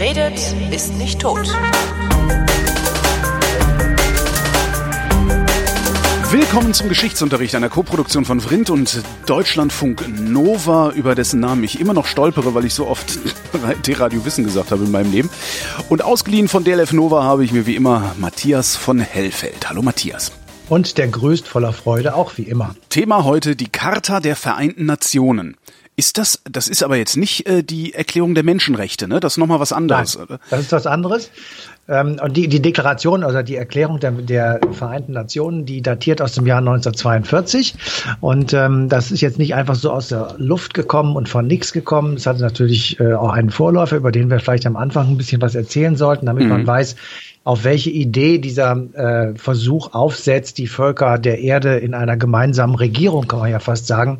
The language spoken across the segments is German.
Wer redet, ist nicht tot. Willkommen zum Geschichtsunterricht einer Koproduktion von Vrindt und Deutschlandfunk Nova, über dessen Namen ich immer noch stolpere, weil ich so oft T-Radio Wissen gesagt habe in meinem Leben. Und ausgeliehen von DLF Nova habe ich mir wie immer Matthias von Hellfeld. Hallo Matthias. Und der grüßt voller Freude, auch wie immer. Thema heute die Charta der Vereinten Nationen. Ist das, das ist aber jetzt nicht äh, die Erklärung der Menschenrechte, ne? Das ist nochmal was anderes. Nein, das ist was anderes. Ähm, und die, die Deklaration, also die Erklärung der, der Vereinten Nationen, die datiert aus dem Jahr 1942. Und ähm, das ist jetzt nicht einfach so aus der Luft gekommen und von nichts gekommen. Es hatte natürlich äh, auch einen Vorläufer, über den wir vielleicht am Anfang ein bisschen was erzählen sollten, damit mhm. man weiß, auf welche Idee dieser äh, Versuch aufsetzt, die Völker der Erde in einer gemeinsamen Regierung, kann man ja fast sagen,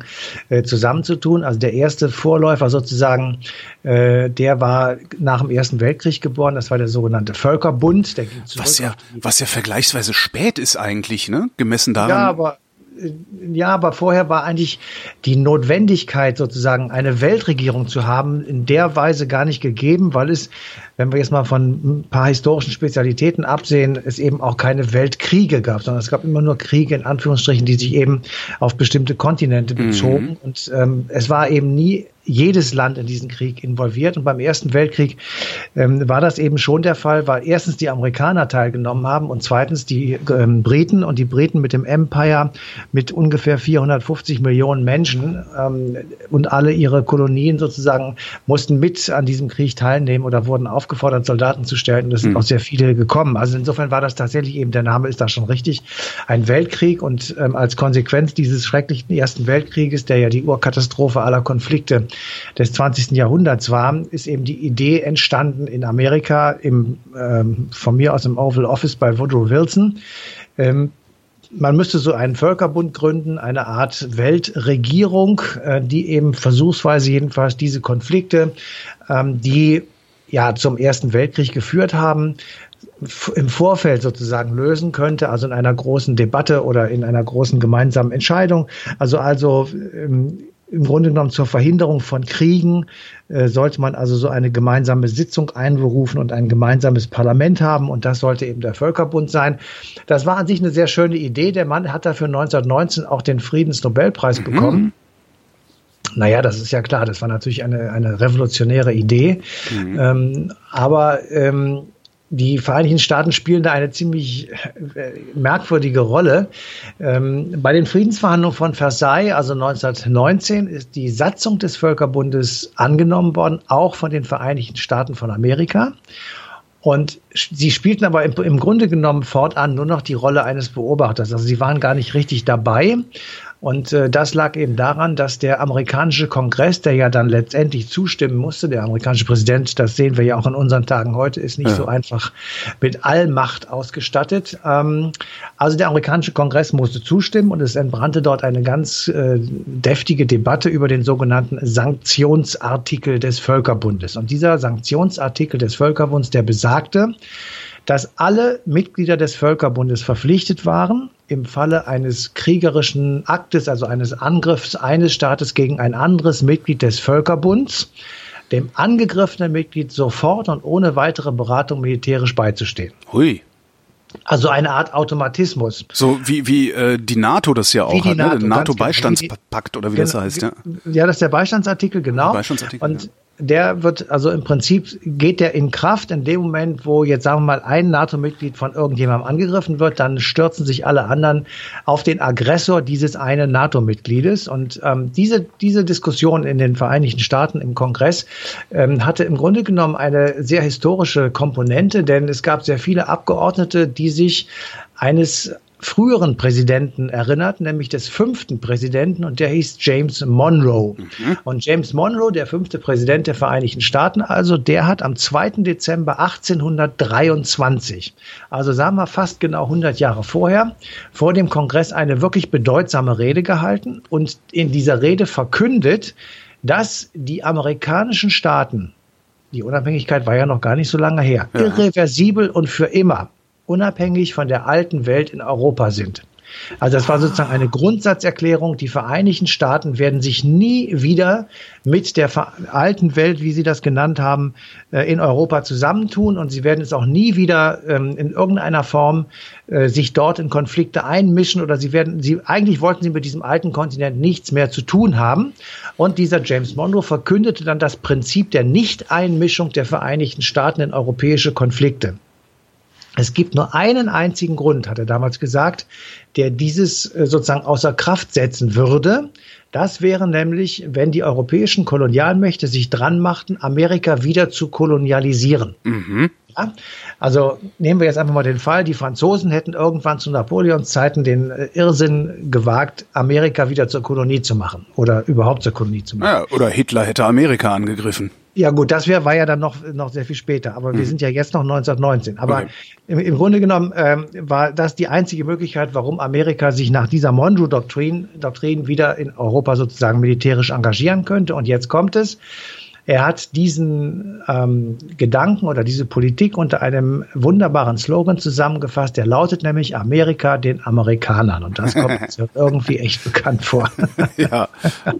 äh, zusammenzutun. Also der erste Vorläufer sozusagen, äh, der war nach dem Ersten Weltkrieg geboren. Das war der sogenannte Völkerbund. Der ging was ja, was ja vergleichsweise spät ist eigentlich, ne? Gemessen daran. Ja, aber ja, aber vorher war eigentlich die Notwendigkeit, sozusagen eine Weltregierung zu haben, in der Weise gar nicht gegeben, weil es, wenn wir jetzt mal von ein paar historischen Spezialitäten absehen, es eben auch keine Weltkriege gab, sondern es gab immer nur Kriege in Anführungsstrichen, die sich eben auf bestimmte Kontinente bezogen. Mhm. Und ähm, es war eben nie jedes Land in diesen Krieg involviert. Und beim Ersten Weltkrieg ähm, war das eben schon der Fall, weil erstens die Amerikaner teilgenommen haben und zweitens die ähm, Briten und die Briten mit dem Empire mit ungefähr 450 Millionen Menschen ähm, und alle ihre Kolonien sozusagen mussten mit an diesem Krieg teilnehmen oder wurden aufgefordert, Soldaten zu stellen. Und es sind mhm. auch sehr viele gekommen. Also insofern war das tatsächlich eben, der Name ist da schon richtig, ein Weltkrieg. Und ähm, als Konsequenz dieses schrecklichen Ersten Weltkrieges, der ja die Urkatastrophe aller Konflikte des 20. Jahrhunderts war, ist eben die Idee entstanden in Amerika im, ähm, von mir aus im Oval Office bei Woodrow Wilson. Ähm, man müsste so einen Völkerbund gründen, eine Art Weltregierung, äh, die eben versuchsweise jedenfalls diese Konflikte, ähm, die ja zum Ersten Weltkrieg geführt haben, im Vorfeld sozusagen lösen könnte, also in einer großen Debatte oder in einer großen gemeinsamen Entscheidung. Also also ähm, im Grunde genommen zur Verhinderung von Kriegen äh, sollte man also so eine gemeinsame Sitzung einberufen und ein gemeinsames Parlament haben und das sollte eben der Völkerbund sein. Das war an sich eine sehr schöne Idee. Der Mann hat dafür 1919 auch den Friedensnobelpreis mhm. bekommen. Naja, das ist ja klar, das war natürlich eine, eine revolutionäre Idee. Mhm. Ähm, aber ähm, die Vereinigten Staaten spielen da eine ziemlich äh, merkwürdige Rolle. Ähm, bei den Friedensverhandlungen von Versailles, also 1919, ist die Satzung des Völkerbundes angenommen worden, auch von den Vereinigten Staaten von Amerika. Und sie spielten aber im, im Grunde genommen fortan nur noch die Rolle eines Beobachters. Also sie waren gar nicht richtig dabei. Und äh, das lag eben daran, dass der amerikanische Kongress, der ja dann letztendlich zustimmen musste, der amerikanische Präsident, das sehen wir ja auch in unseren Tagen heute, ist nicht ja. so einfach mit Allmacht ausgestattet. Ähm, also der amerikanische Kongress musste zustimmen und es entbrannte dort eine ganz äh, deftige Debatte über den sogenannten Sanktionsartikel des Völkerbundes. Und dieser Sanktionsartikel des Völkerbunds, der besagte, dass alle Mitglieder des Völkerbundes verpflichtet waren, im Falle eines kriegerischen Aktes, also eines Angriffs eines Staates gegen ein anderes Mitglied des Völkerbunds, dem angegriffenen Mitglied sofort und ohne weitere Beratung militärisch beizustehen. Hui. Also eine Art Automatismus. So wie, wie äh, die NATO das ja auch hat, NATO, ne? NATO-Beistandspakt oder wie genau, das heißt, ja. Ja, das ist der Beistandsartikel, genau. Beistandsartikel, und ja der wird, also im Prinzip geht der in Kraft in dem Moment, wo jetzt sagen wir mal ein NATO-Mitglied von irgendjemandem angegriffen wird, dann stürzen sich alle anderen auf den Aggressor dieses einen NATO-Mitgliedes. Und ähm, diese, diese Diskussion in den Vereinigten Staaten im Kongress ähm, hatte im Grunde genommen eine sehr historische Komponente, denn es gab sehr viele Abgeordnete, die sich eines früheren Präsidenten erinnert, nämlich des fünften Präsidenten und der hieß James Monroe. Mhm. Und James Monroe, der fünfte Präsident der Vereinigten Staaten, also der hat am 2. Dezember 1823, also sagen wir fast genau 100 Jahre vorher, vor dem Kongress eine wirklich bedeutsame Rede gehalten und in dieser Rede verkündet, dass die amerikanischen Staaten die Unabhängigkeit war ja noch gar nicht so lange her. Ja. Irreversibel und für immer unabhängig von der alten Welt in Europa sind. Also das war sozusagen eine Grundsatzerklärung. Die Vereinigten Staaten werden sich nie wieder mit der alten Welt, wie Sie das genannt haben, äh, in Europa zusammentun und sie werden es auch nie wieder ähm, in irgendeiner Form äh, sich dort in Konflikte einmischen oder sie werden, sie eigentlich wollten sie mit diesem alten Kontinent nichts mehr zu tun haben. Und dieser James Monroe verkündete dann das Prinzip der Nichteinmischung der Vereinigten Staaten in europäische Konflikte. Es gibt nur einen einzigen Grund, hat er damals gesagt, der dieses äh, sozusagen außer Kraft setzen würde. Das wäre nämlich, wenn die europäischen Kolonialmächte sich dran machten, Amerika wieder zu kolonialisieren. Mhm. Ja? Also nehmen wir jetzt einfach mal den Fall, die Franzosen hätten irgendwann zu Napoleons Zeiten den äh, Irrsinn gewagt, Amerika wieder zur Kolonie zu machen oder überhaupt zur Kolonie zu machen. Ja, oder Hitler hätte Amerika angegriffen. Ja gut, das wär, war ja dann noch, noch sehr viel später, aber mhm. wir sind ja jetzt noch 1919. Aber okay. im, im, Grunde genommen ähm, war das die einzige Möglichkeit, warum Amerika sich nach dieser Monroe-Doktrin Doktrin wieder in Europa sozusagen militärisch engagieren könnte. Und jetzt kommt es. Er hat diesen ähm, Gedanken oder diese Politik unter einem wunderbaren Slogan zusammengefasst, der lautet nämlich Amerika den Amerikanern. Und das kommt jetzt irgendwie echt bekannt vor. ja.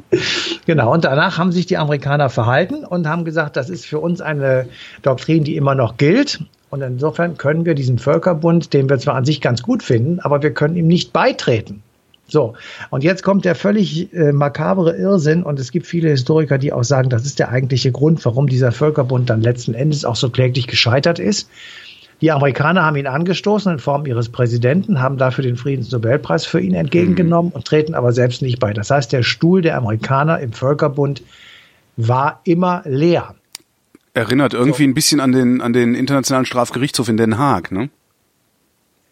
genau. Und danach haben sich die Amerikaner verhalten und haben gesagt, das ist für uns eine Doktrin, die immer noch gilt. Und insofern können wir diesen Völkerbund, den wir zwar an sich ganz gut finden, aber wir können ihm nicht beitreten. So, und jetzt kommt der völlig äh, makabere Irrsinn und es gibt viele Historiker, die auch sagen, das ist der eigentliche Grund, warum dieser Völkerbund dann letzten Endes auch so kläglich gescheitert ist. Die Amerikaner haben ihn angestoßen in Form ihres Präsidenten, haben dafür den Friedensnobelpreis für ihn entgegengenommen mhm. und treten aber selbst nicht bei. Das heißt, der Stuhl der Amerikaner im Völkerbund war immer leer. Erinnert irgendwie so. ein bisschen an den, an den Internationalen Strafgerichtshof in Den Haag, ne?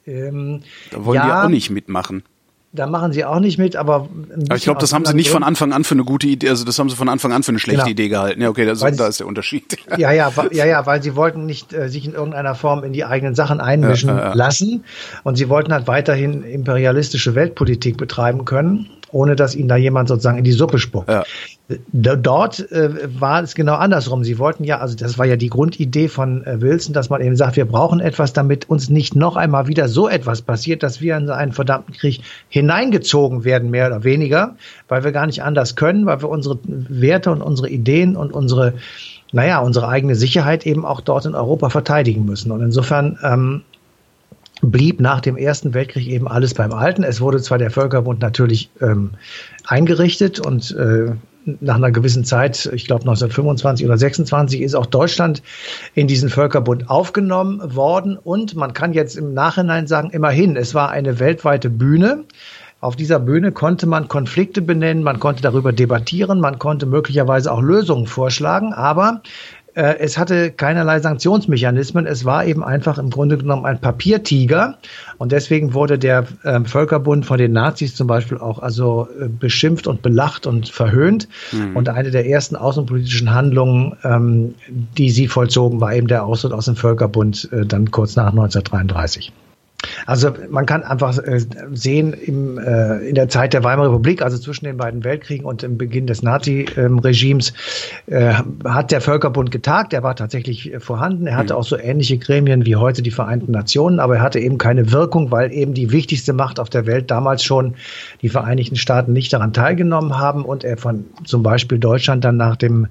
Ähm, da wollen ja, die auch nicht mitmachen. Da machen sie auch nicht mit, aber. aber ich glaube, das haben sie nicht von Anfang an für eine gute Idee, also das haben sie von Anfang an für eine schlechte genau. Idee gehalten. Ja, okay, das, da ist der Unterschied. Ja, ja, ja, ja, weil sie wollten nicht äh, sich in irgendeiner Form in die eigenen Sachen einmischen ja, ja, ja. lassen und sie wollten halt weiterhin imperialistische Weltpolitik betreiben können ohne dass ihnen da jemand sozusagen in die Suppe spuckt. Dort äh, war es genau andersrum. Sie wollten ja, also das war ja die Grundidee von äh, Wilson, dass man eben sagt, wir brauchen etwas, damit uns nicht noch einmal wieder so etwas passiert, dass wir in einen verdammten Krieg hineingezogen werden, mehr oder weniger, weil wir gar nicht anders können, weil wir unsere Werte und unsere Ideen und unsere, naja, unsere eigene Sicherheit eben auch dort in Europa verteidigen müssen. Und insofern ähm, blieb nach dem Ersten Weltkrieg eben alles beim Alten. Es wurde zwar der Völkerbund natürlich ähm, eingerichtet und äh, nach einer gewissen Zeit, ich glaube 1925 oder 26, ist auch Deutschland in diesen Völkerbund aufgenommen worden. Und man kann jetzt im Nachhinein sagen, immerhin, es war eine weltweite Bühne. Auf dieser Bühne konnte man Konflikte benennen, man konnte darüber debattieren, man konnte möglicherweise auch Lösungen vorschlagen, aber es hatte keinerlei Sanktionsmechanismen. Es war eben einfach im Grunde genommen ein Papiertiger. Und deswegen wurde der äh, Völkerbund von den Nazis zum Beispiel auch also äh, beschimpft und belacht und verhöhnt. Mhm. Und eine der ersten außenpolitischen Handlungen, ähm, die sie vollzogen, war eben der Austritt aus dem Völkerbund äh, dann kurz nach 1933. Also man kann einfach äh, sehen, im, äh, in der Zeit der Weimarer Republik, also zwischen den beiden Weltkriegen und dem Beginn des Nazi-Regimes, äh, hat der Völkerbund getagt. Er war tatsächlich vorhanden. Er hatte mhm. auch so ähnliche Gremien wie heute die Vereinten Nationen, aber er hatte eben keine Wirkung, weil eben die wichtigste Macht auf der Welt damals schon die Vereinigten Staaten nicht daran teilgenommen haben und er von zum Beispiel Deutschland dann nach dem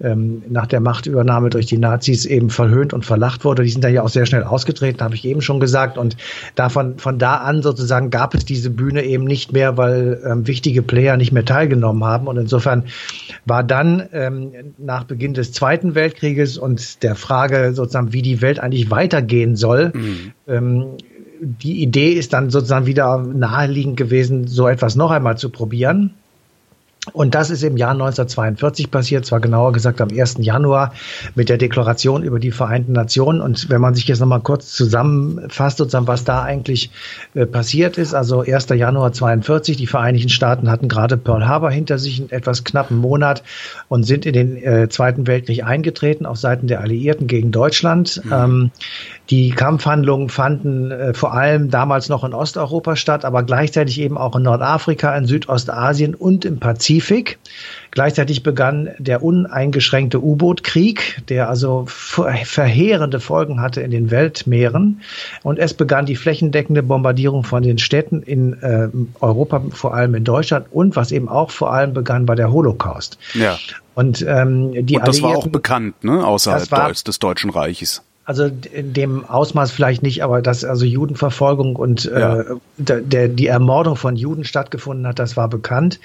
ähm, nach der Machtübernahme durch die Nazis eben verhöhnt und verlacht wurde. Die sind da ja auch sehr schnell ausgetreten, habe ich eben schon gesagt. Und davon von da an sozusagen gab es diese Bühne eben nicht mehr, weil ähm, wichtige Player nicht mehr teilgenommen haben. Und insofern war dann ähm, nach Beginn des Zweiten Weltkrieges und der Frage sozusagen, wie die Welt eigentlich weitergehen soll, mhm. ähm, die Idee ist dann sozusagen wieder naheliegend gewesen, so etwas noch einmal zu probieren. Und das ist im Jahr 1942 passiert, zwar genauer gesagt am 1. Januar mit der Deklaration über die Vereinten Nationen. Und wenn man sich jetzt nochmal kurz zusammenfasst, sozusagen, was da eigentlich äh, passiert ist, also 1. Januar 42, die Vereinigten Staaten hatten gerade Pearl Harbor hinter sich, einen etwas knappen Monat und sind in den äh, Zweiten Weltkrieg eingetreten auf Seiten der Alliierten gegen Deutschland. Mhm. Ähm, die Kampfhandlungen fanden äh, vor allem damals noch in Osteuropa statt, aber gleichzeitig eben auch in Nordafrika, in Südostasien und im Pazifik. Pazifik. Gleichzeitig begann der uneingeschränkte U-Boot-Krieg, der also verheerende Folgen hatte in den Weltmeeren. Und es begann die flächendeckende Bombardierung von den Städten in äh, Europa, vor allem in Deutschland. Und was eben auch vor allem begann, war der Holocaust. Ja. Und, ähm, die und das war auch bekannt, ne, außerhalb war, des Deutschen Reiches. Also in dem Ausmaß vielleicht nicht, aber dass also Judenverfolgung und äh, ja. äh, der, die Ermordung von Juden stattgefunden hat, das war bekannt.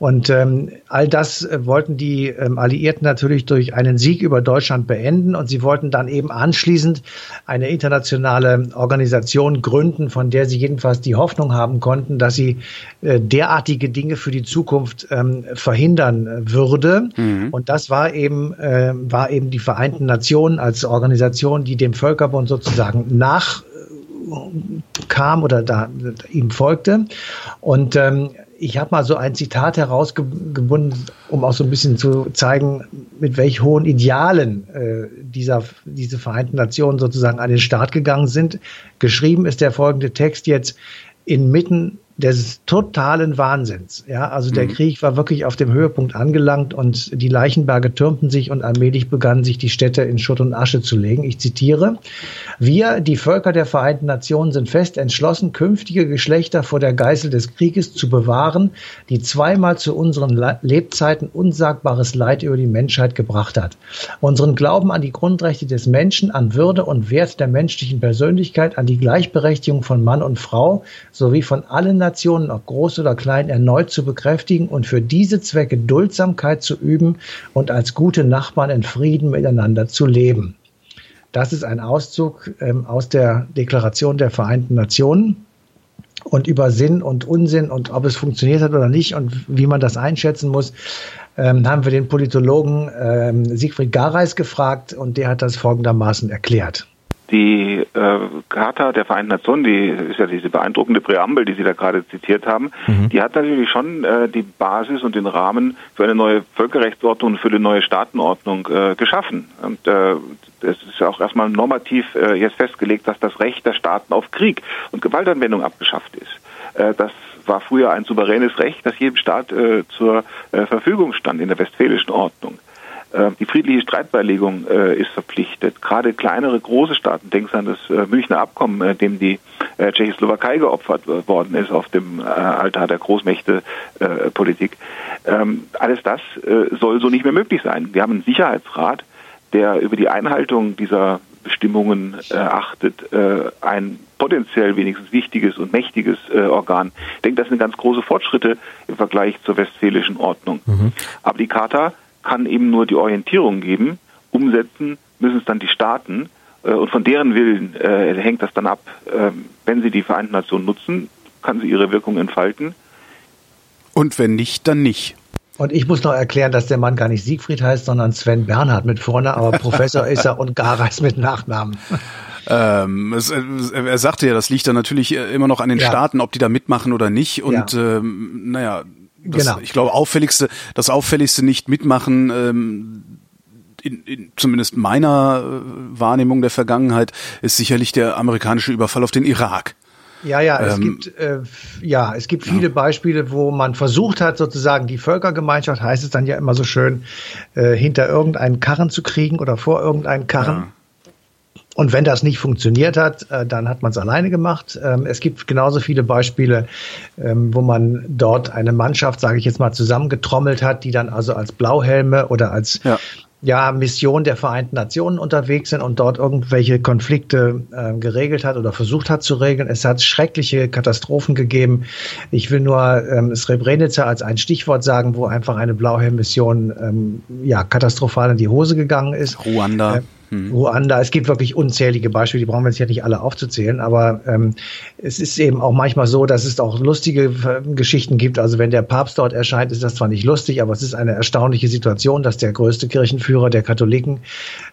Und ähm, all das äh, wollten die ähm, Alliierten natürlich durch einen Sieg über Deutschland beenden und sie wollten dann eben anschließend eine internationale Organisation gründen, von der sie jedenfalls die Hoffnung haben konnten, dass sie äh, derartige Dinge für die Zukunft ähm, verhindern äh, würde. Mhm. Und das war eben äh, war eben die Vereinten Nationen als Organisation Organisation, die dem Völkerbund sozusagen nachkam oder da ihm folgte. Und ähm, ich habe mal so ein Zitat herausgebunden, um auch so ein bisschen zu zeigen, mit welch hohen Idealen äh, dieser, diese Vereinten Nationen sozusagen an den Start gegangen sind. Geschrieben ist der folgende Text jetzt inmitten des totalen Wahnsinns. Ja, also der mhm. Krieg war wirklich auf dem Höhepunkt angelangt und die Leichenberge türmten sich und allmählich begannen sich die Städte in Schutt und Asche zu legen. Ich zitiere. Wir, die Völker der Vereinten Nationen, sind fest entschlossen, künftige Geschlechter vor der Geißel des Krieges zu bewahren, die zweimal zu unseren Lebzeiten unsagbares Leid über die Menschheit gebracht hat. Unseren Glauben an die Grundrechte des Menschen, an Würde und Wert der menschlichen Persönlichkeit, an die Gleichberechtigung von Mann und Frau sowie von allen Nationen, ob groß oder klein, erneut zu bekräftigen und für diese Zwecke Duldsamkeit zu üben und als gute Nachbarn in Frieden miteinander zu leben. Das ist ein Auszug ähm, aus der Deklaration der Vereinten Nationen. Und über Sinn und Unsinn und ob es funktioniert hat oder nicht und wie man das einschätzen muss, ähm, haben wir den Politologen ähm, Siegfried Gareis gefragt und der hat das folgendermaßen erklärt. Die äh, Charta der Vereinten Nationen, die ist ja diese beeindruckende Präambel, die Sie da gerade zitiert haben, mhm. die hat natürlich schon äh, die Basis und den Rahmen für eine neue Völkerrechtsordnung und für eine neue Staatenordnung äh, geschaffen. Und äh, es ist ja auch erstmal normativ äh, jetzt festgelegt, dass das Recht der Staaten auf Krieg und Gewaltanwendung abgeschafft ist. Äh, das war früher ein souveränes Recht, das jedem Staat äh, zur äh, Verfügung stand in der westfälischen Ordnung. Äh, die friedliche Streitbeilegung äh, ist verpflichtet. Gerade kleinere, große Staaten, denken Sie an das äh, Münchner Abkommen, äh, dem die äh, Tschechoslowakei geopfert worden ist auf dem äh, Altar der Großmächte-Politik. Ähm, alles das soll so nicht mehr möglich sein. Wir haben einen Sicherheitsrat, der über die Einhaltung dieser Bestimmungen achtet, ein potenziell wenigstens wichtiges und mächtiges Organ. Ich denke, das sind ganz große Fortschritte im Vergleich zur westfälischen Ordnung. Mhm. Aber die Charta kann eben nur die Orientierung geben. Umsetzen müssen es dann die Staaten. Äh, und von deren Willen äh, hängt das dann ab. Äh, wenn sie die Vereinten Nationen nutzen, kann sie ihre Wirkung entfalten. Und wenn nicht, dann nicht. Und ich muss noch erklären, dass der Mann gar nicht Siegfried heißt, sondern Sven Bernhard mit vorne, aber Professor ist er und Gareis mit Nachnamen. Ähm, es, er sagte ja, das liegt dann natürlich äh, immer noch an den ja. Staaten, ob die da mitmachen oder nicht. Und ja. ähm, naja, das, genau. Ich glaube, auffälligste, das auffälligste nicht mitmachen, ähm, in, in zumindest meiner äh, Wahrnehmung der Vergangenheit, ist sicherlich der amerikanische Überfall auf den Irak. Ja, ja, es ähm, gibt äh, ja, es gibt viele ja. Beispiele, wo man versucht hat, sozusagen die Völkergemeinschaft, heißt es dann ja immer so schön, äh, hinter irgendeinen Karren zu kriegen oder vor irgendeinen Karren. Ja. Und wenn das nicht funktioniert hat, äh, dann hat man es alleine gemacht. Ähm, es gibt genauso viele Beispiele, ähm, wo man dort eine Mannschaft, sage ich jetzt mal, zusammengetrommelt hat, die dann also als Blauhelme oder als ja ja, Mission der Vereinten Nationen unterwegs sind und dort irgendwelche Konflikte äh, geregelt hat oder versucht hat zu regeln. Es hat schreckliche Katastrophen gegeben. Ich will nur ähm, Srebrenica als ein Stichwort sagen, wo einfach eine Blauhelm-Mission ähm, ja, katastrophal in die Hose gegangen ist. Ruanda. Äh, mhm. Ruanda. Es gibt wirklich unzählige Beispiele, die brauchen wir jetzt ja nicht alle aufzuzählen, aber ähm, es ist eben auch manchmal so, dass es auch lustige äh, Geschichten gibt. Also wenn der Papst dort erscheint, ist das zwar nicht lustig, aber es ist eine erstaunliche Situation, dass der größte Kirchenführer der Katholiken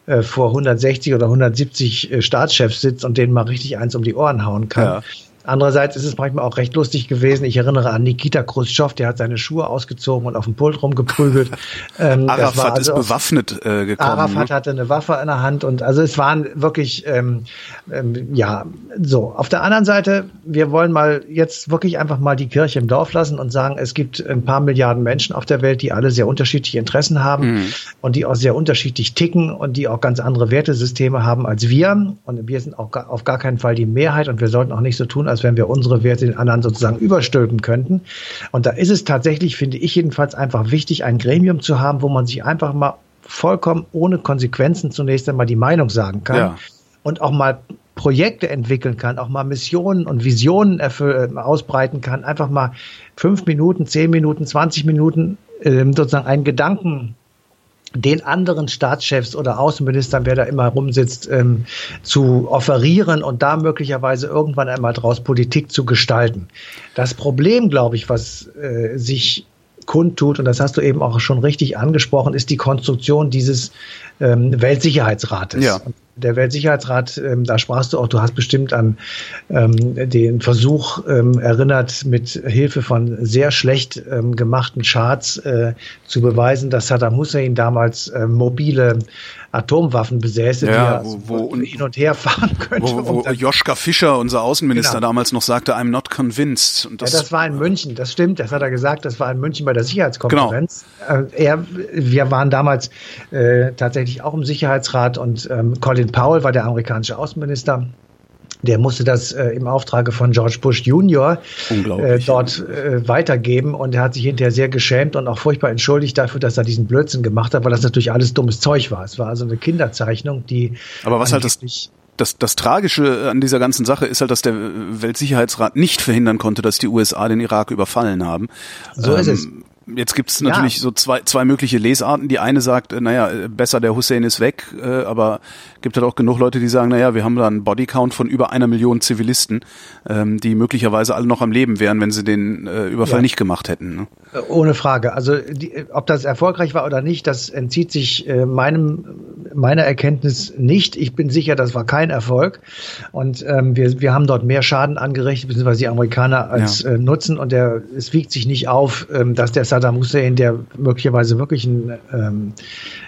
äh, vor 160 oder 170 äh, Staatschefs sitzt und denen mal richtig eins um die Ohren hauen kann. Ja. Andererseits ist es manchmal auch recht lustig gewesen. Ich erinnere an Nikita Khrushchev, der hat seine Schuhe ausgezogen und auf dem Pult rumgeprügelt. Ähm, Arafat also ist bewaffnet äh, gekommen. Arafat ne? hatte eine Waffe in der Hand und also es waren wirklich, ähm, ähm, ja, so. Auf der anderen Seite, wir wollen mal jetzt wirklich einfach mal die Kirche im Dorf lassen und sagen, es gibt ein paar Milliarden Menschen auf der Welt, die alle sehr unterschiedliche Interessen haben mhm. und die auch sehr unterschiedlich ticken und die auch ganz andere Wertesysteme haben als wir. Und wir sind auch auf gar keinen Fall die Mehrheit und wir sollten auch nicht so tun, als wenn wir unsere Werte den anderen sozusagen überstülpen könnten. Und da ist es tatsächlich, finde ich jedenfalls, einfach wichtig, ein Gremium zu haben, wo man sich einfach mal vollkommen ohne Konsequenzen zunächst einmal die Meinung sagen kann. Ja. Und auch mal Projekte entwickeln kann, auch mal Missionen und Visionen äh, ausbreiten kann, einfach mal fünf Minuten, zehn Minuten, zwanzig Minuten äh, sozusagen einen Gedanken den anderen Staatschefs oder Außenministern, wer da immer rumsitzt, ähm, zu offerieren und da möglicherweise irgendwann einmal draus Politik zu gestalten. Das Problem, glaube ich, was äh, sich kundtut, und das hast du eben auch schon richtig angesprochen, ist die Konstruktion dieses ähm, Weltsicherheitsrates. Ja. Der Weltsicherheitsrat, ähm, da sprachst du auch, du hast bestimmt an ähm, den Versuch ähm, erinnert, mit Hilfe von sehr schlecht ähm, gemachten Charts äh, zu beweisen, dass Saddam Hussein damals äh, mobile Atomwaffen besäße, ja, die wo, wo, hin und her fahren könnte. Wo, wo Joschka Fischer, unser Außenminister, genau. damals noch sagte, I'm not convinced. Das, ja, das war in München, das stimmt, das hat er gesagt, das war in München bei der Sicherheitskonferenz. Genau. Er, wir waren damals äh, tatsächlich auch im Sicherheitsrat und ähm, Colin Powell war der amerikanische Außenminister. Der musste das äh, im Auftrage von George Bush Junior äh, dort äh, weitergeben und er hat sich hinterher sehr geschämt und auch furchtbar entschuldigt dafür, dass er diesen Blödsinn gemacht hat, weil das natürlich alles dummes Zeug war. Es war also eine Kinderzeichnung, die. Aber was halt das das, das Tragische an dieser ganzen Sache ist halt, dass der Weltsicherheitsrat nicht verhindern konnte, dass die USA den Irak überfallen haben. So ähm, ist es. Jetzt gibt es natürlich ja. so zwei, zwei mögliche Lesarten. Die eine sagt, äh, naja, äh, besser der Hussein ist weg, äh, aber gibt halt auch genug Leute, die sagen, naja, wir haben da einen Bodycount von über einer Million Zivilisten, ähm, die möglicherweise alle noch am Leben wären, wenn sie den äh, Überfall ja. nicht gemacht hätten. Ne? Äh, ohne Frage. Also die, ob das erfolgreich war oder nicht, das entzieht sich äh, meinem meiner Erkenntnis nicht. Ich bin sicher, das war kein Erfolg. Und ähm, wir, wir haben dort mehr Schaden angerichtet, beziehungsweise die Amerikaner als ja. Nutzen. Und der, es wiegt sich nicht auf, ähm, dass der Saddam Hussein, der möglicherweise wirklich ein, ähm,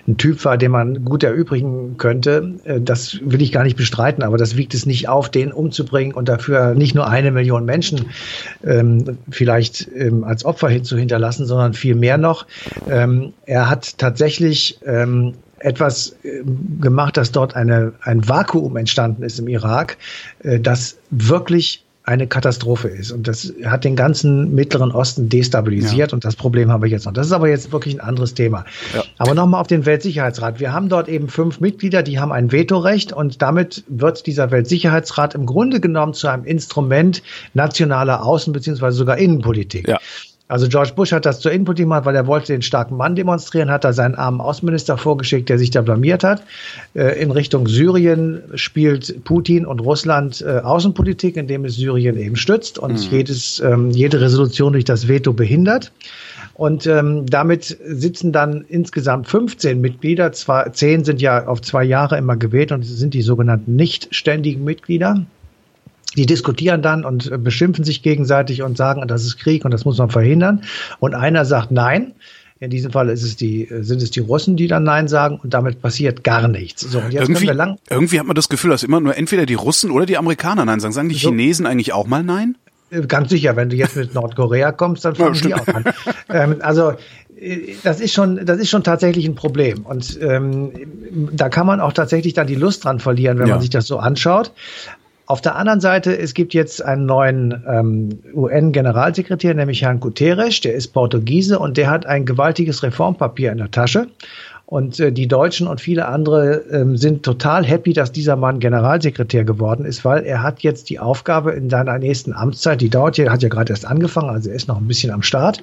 ein Typ war, den man gut erübrigen könnte, äh, das will ich gar nicht bestreiten, aber das wiegt es nicht auf, den umzubringen und dafür nicht nur eine Million Menschen ähm, vielleicht ähm, als Opfer hin zu hinterlassen, sondern viel mehr noch. Ähm, er hat tatsächlich ähm, etwas äh, gemacht, dass dort eine, ein Vakuum entstanden ist im Irak, äh, das wirklich eine Katastrophe ist. Und das hat den ganzen Mittleren Osten destabilisiert. Ja. Und das Problem haben wir jetzt noch. Das ist aber jetzt wirklich ein anderes Thema. Ja. Aber nochmal auf den Weltsicherheitsrat. Wir haben dort eben fünf Mitglieder, die haben ein Vetorecht. Und damit wird dieser Weltsicherheitsrat im Grunde genommen zu einem Instrument nationaler Außen- bzw. sogar Innenpolitik. Ja. Also George Bush hat das zur Input gemacht, weil er wollte den starken Mann demonstrieren, hat da seinen armen Außenminister vorgeschickt, der sich da blamiert hat. Äh, in Richtung Syrien spielt Putin und Russland äh, Außenpolitik, indem es Syrien eben stützt und mhm. jedes, ähm, jede Resolution durch das Veto behindert. Und ähm, damit sitzen dann insgesamt 15 Mitglieder. Zwar, zehn sind ja auf zwei Jahre immer gewählt und sind die sogenannten nicht ständigen Mitglieder die diskutieren dann und beschimpfen sich gegenseitig und sagen, das ist Krieg und das muss man verhindern. Und einer sagt Nein. In diesem Fall es die, sind es die Russen, die dann Nein sagen und damit passiert gar nichts. So, irgendwie, irgendwie hat man das Gefühl, dass immer nur entweder die Russen oder die Amerikaner Nein sagen. Sagen die so, Chinesen eigentlich auch mal Nein? Äh, ganz sicher, wenn du jetzt mit Nordkorea kommst, dann fangen ja, die auch an. ähm, also äh, das ist schon, das ist schon tatsächlich ein Problem. Und ähm, da kann man auch tatsächlich dann die Lust dran verlieren, wenn ja. man sich das so anschaut. Auf der anderen Seite, es gibt jetzt einen neuen ähm, UN-Generalsekretär, nämlich Herrn Guterres, der ist Portugiese und der hat ein gewaltiges Reformpapier in der Tasche. Und äh, die Deutschen und viele andere ähm, sind total happy, dass dieser Mann Generalsekretär geworden ist, weil er hat jetzt die Aufgabe in seiner nächsten Amtszeit, die dauert ja, hat ja gerade erst angefangen, also er ist noch ein bisschen am Start,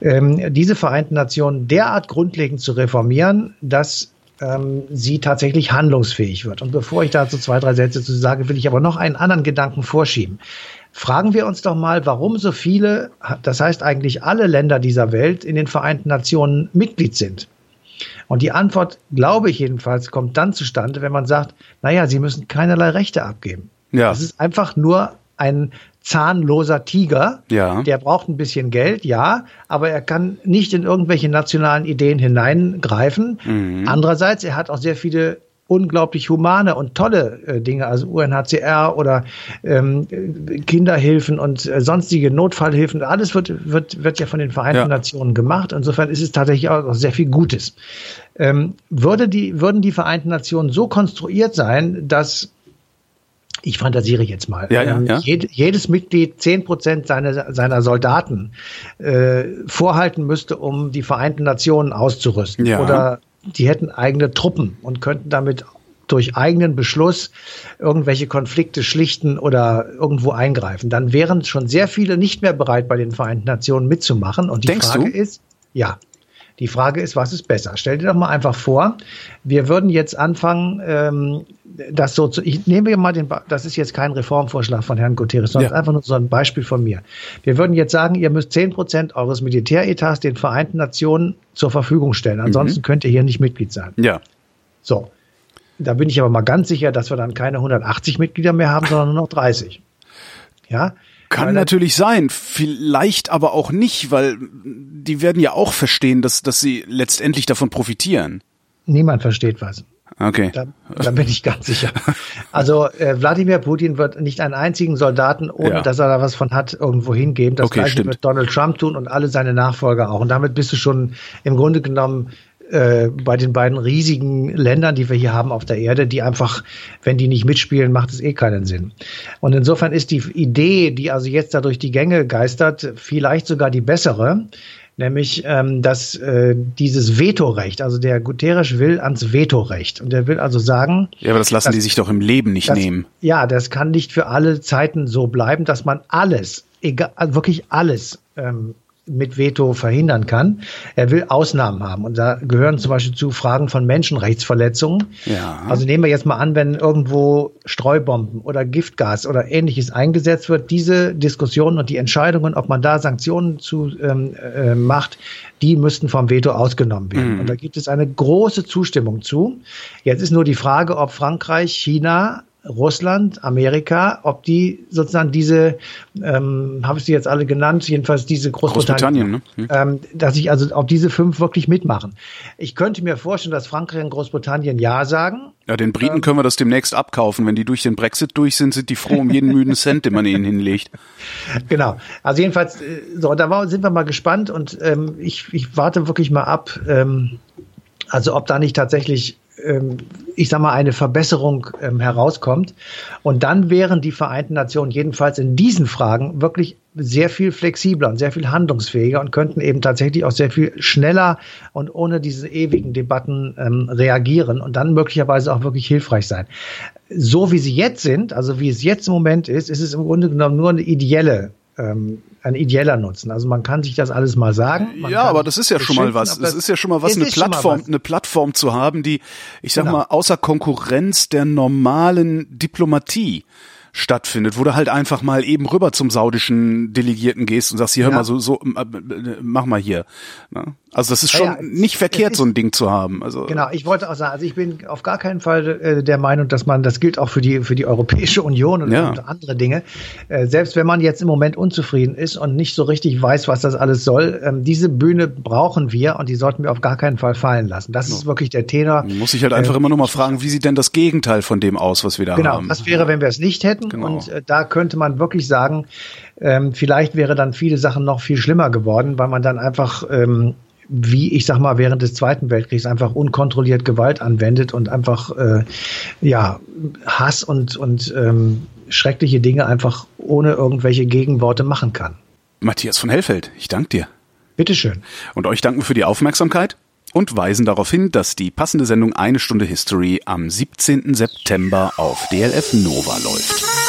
ähm, diese Vereinten Nationen derart grundlegend zu reformieren, dass ähm, sie tatsächlich handlungsfähig wird. Und bevor ich dazu zwei, drei Sätze zu sage, will ich aber noch einen anderen Gedanken vorschieben. Fragen wir uns doch mal, warum so viele, das heißt eigentlich alle Länder dieser Welt in den Vereinten Nationen Mitglied sind. Und die Antwort, glaube ich jedenfalls, kommt dann zustande, wenn man sagt, naja, sie müssen keinerlei Rechte abgeben. Ja. Das ist einfach nur ein zahnloser Tiger. Ja. Der braucht ein bisschen Geld, ja, aber er kann nicht in irgendwelche nationalen Ideen hineingreifen. Mhm. Andererseits, er hat auch sehr viele unglaublich humane und tolle äh, Dinge, also UNHCR oder ähm, Kinderhilfen und äh, sonstige Notfallhilfen. Alles wird, wird, wird ja von den Vereinten Ja. Nationen gemacht. Insofern ist es tatsächlich auch sehr viel Gutes. Ähm, würde die, würden die Vereinten Nationen so konstruiert sein, dass ich fantasiere jetzt mal. Ja, ja, ähm, ja. jed- jedes Mitglied zehn Prozent seiner, seiner Soldaten äh, vorhalten müsste, um die Vereinten Nationen auszurüsten. Oder die hätten eigene Truppen und könnten damit durch eigenen Beschluss irgendwelche Konflikte schlichten oder irgendwo eingreifen. Dann wären schon sehr viele nicht mehr bereit, bei den Vereinten Nationen mitzumachen. Und die Denkst Frage du? ist, ja. Die Frage ist, was ist besser? Stell dir doch mal einfach vor, wir würden jetzt anfangen, ähm, das so zu. Ich nehme mal den, das ist jetzt kein Reformvorschlag von Herrn Guterres, sondern Ja. einfach nur so ein Beispiel von mir. Wir würden jetzt sagen, ihr müsst 10 Prozent eures Militäretats den Vereinten Nationen zur Verfügung stellen. Ansonsten könnt ihr hier nicht Mitglied sein. Ja. So. Da bin ich aber mal ganz sicher, dass wir dann keine 180 Mitglieder mehr haben, sondern nur noch 30. Ja? Kann Weil- natürlich sein, vielleicht aber auch nicht, weil die werden ja auch verstehen, dass, dass sie letztendlich davon profitieren. Niemand versteht was. Okay. Da, da bin ich ganz sicher. Also äh, Wladimir Putin wird nicht einen einzigen Soldaten, ohne Ja. dass er da was von hat, irgendwo hingeben. Das Okay, gleiche stimmt. wird Donald Trump tun und alle seine Nachfolger auch. Und damit bist du schon im Grunde genommen äh, bei den beiden riesigen Ländern, die wir hier haben auf der Erde, die einfach, wenn die nicht mitspielen, macht es eh keinen Sinn. Und insofern ist die Idee, die also jetzt da durch die Gänge geistert, vielleicht sogar die bessere. Nämlich, ähm, dass äh, dieses Vetorecht, also der Guterres will ans Vetorecht. Und er will also sagen, Ja, aber das lassen Das- die sich doch im Leben nicht das, nehmen. Ja, das kann nicht für alle Zeiten so bleiben, dass man alles, egal, also wirklich alles ähm, mit Veto verhindern kann. Er will Ausnahmen haben. Und da gehören zum Beispiel zu Fragen von Menschenrechtsverletzungen. Ja. Also nehmen wir jetzt mal an, wenn irgendwo Streubomben oder Giftgas oder ähnliches eingesetzt wird, diese Diskussionen und die Entscheidungen, ob man da Sanktionen zu ähm, äh, macht, die müssten vom Veto ausgenommen werden. Und da gibt es eine große Zustimmung zu. Jetzt ist nur die Frage, ob Frankreich, China, Russland, Amerika, ob die sozusagen diese, ähm, habe ich sie jetzt alle genannt, jedenfalls diese Großbritannien, Großbritannien, ne? Hm. ähm, dass ich also ob diese fünf wirklich mitmachen. Ich könnte mir vorstellen, dass Frankreich und Großbritannien ja sagen. Ja, den Briten können wir das demnächst abkaufen. Wenn die durch den Brexit durch sind, sind die froh um jeden müden Cent, den man ihnen hinlegt. Genau. Also jedenfalls, äh, so, da war, sind wir mal gespannt und ähm, ich, ich warte wirklich mal ab, ähm, also ob da nicht tatsächlich, ähm, ich sag mal, eine Verbesserung ähm, herauskommt. Und dann wären die Vereinten Nationen jedenfalls in diesen Fragen wirklich sehr viel flexibler und sehr viel handlungsfähiger und könnten eben tatsächlich auch sehr viel schneller und ohne diese ewigen Debatten ähm, reagieren und dann möglicherweise auch wirklich hilfreich sein. So wie sie jetzt sind, also wie es jetzt im Moment ist, ist es im Grunde genommen nur eine ideelle ähm, ein ideeller Nutzen. Also man kann sich das alles mal sagen. Man ja, aber das ist ja schon mal was. Das ist ja schon mal was, es eine Plattform, was. eine Plattform zu haben, die, ich sag Genau. mal, außer Konkurrenz der normalen Diplomatie stattfindet, wo du halt einfach mal eben rüber zum saudischen Delegierten gehst und sagst, hier, hör Ja. mal, so, so, äh, äh, mach mal hier. Ne? Also das ist schon ja, nicht verkehrt, es so ein Ding zu haben. Also Genau, ich wollte auch sagen, also ich bin auf gar keinen Fall äh, der Meinung, dass man, das gilt auch für die, für die Europäische Union und, Ja. und andere Dinge. Äh, selbst wenn man jetzt im Moment unzufrieden ist und nicht so richtig weiß, was das alles soll, ähm, diese Bühne brauchen wir und die sollten wir auf gar keinen Fall fallen lassen. Das ist wirklich der Tenor. muss ich halt einfach immer nur mal fragen, wie sieht denn das Gegenteil von dem aus, was wir da Genau, haben? das wäre, wenn wir es nicht hätten. Genau. Und äh, da könnte man wirklich sagen, ähm, vielleicht wäre dann viele Sachen noch viel schlimmer geworden, weil man dann einfach, ähm, wie ich sag mal, während des Zweiten Weltkriegs einfach unkontrolliert Gewalt anwendet und einfach äh, ja Hass und, und ähm, schreckliche Dinge einfach ohne irgendwelche Gegenworte machen kann. Matthias von Hellfeld, ich danke dir. Bitteschön. Und euch danken für die Aufmerksamkeit und weisen darauf hin, dass die passende Sendung Eine Stunde History am 17. September auf DLF Nova läuft.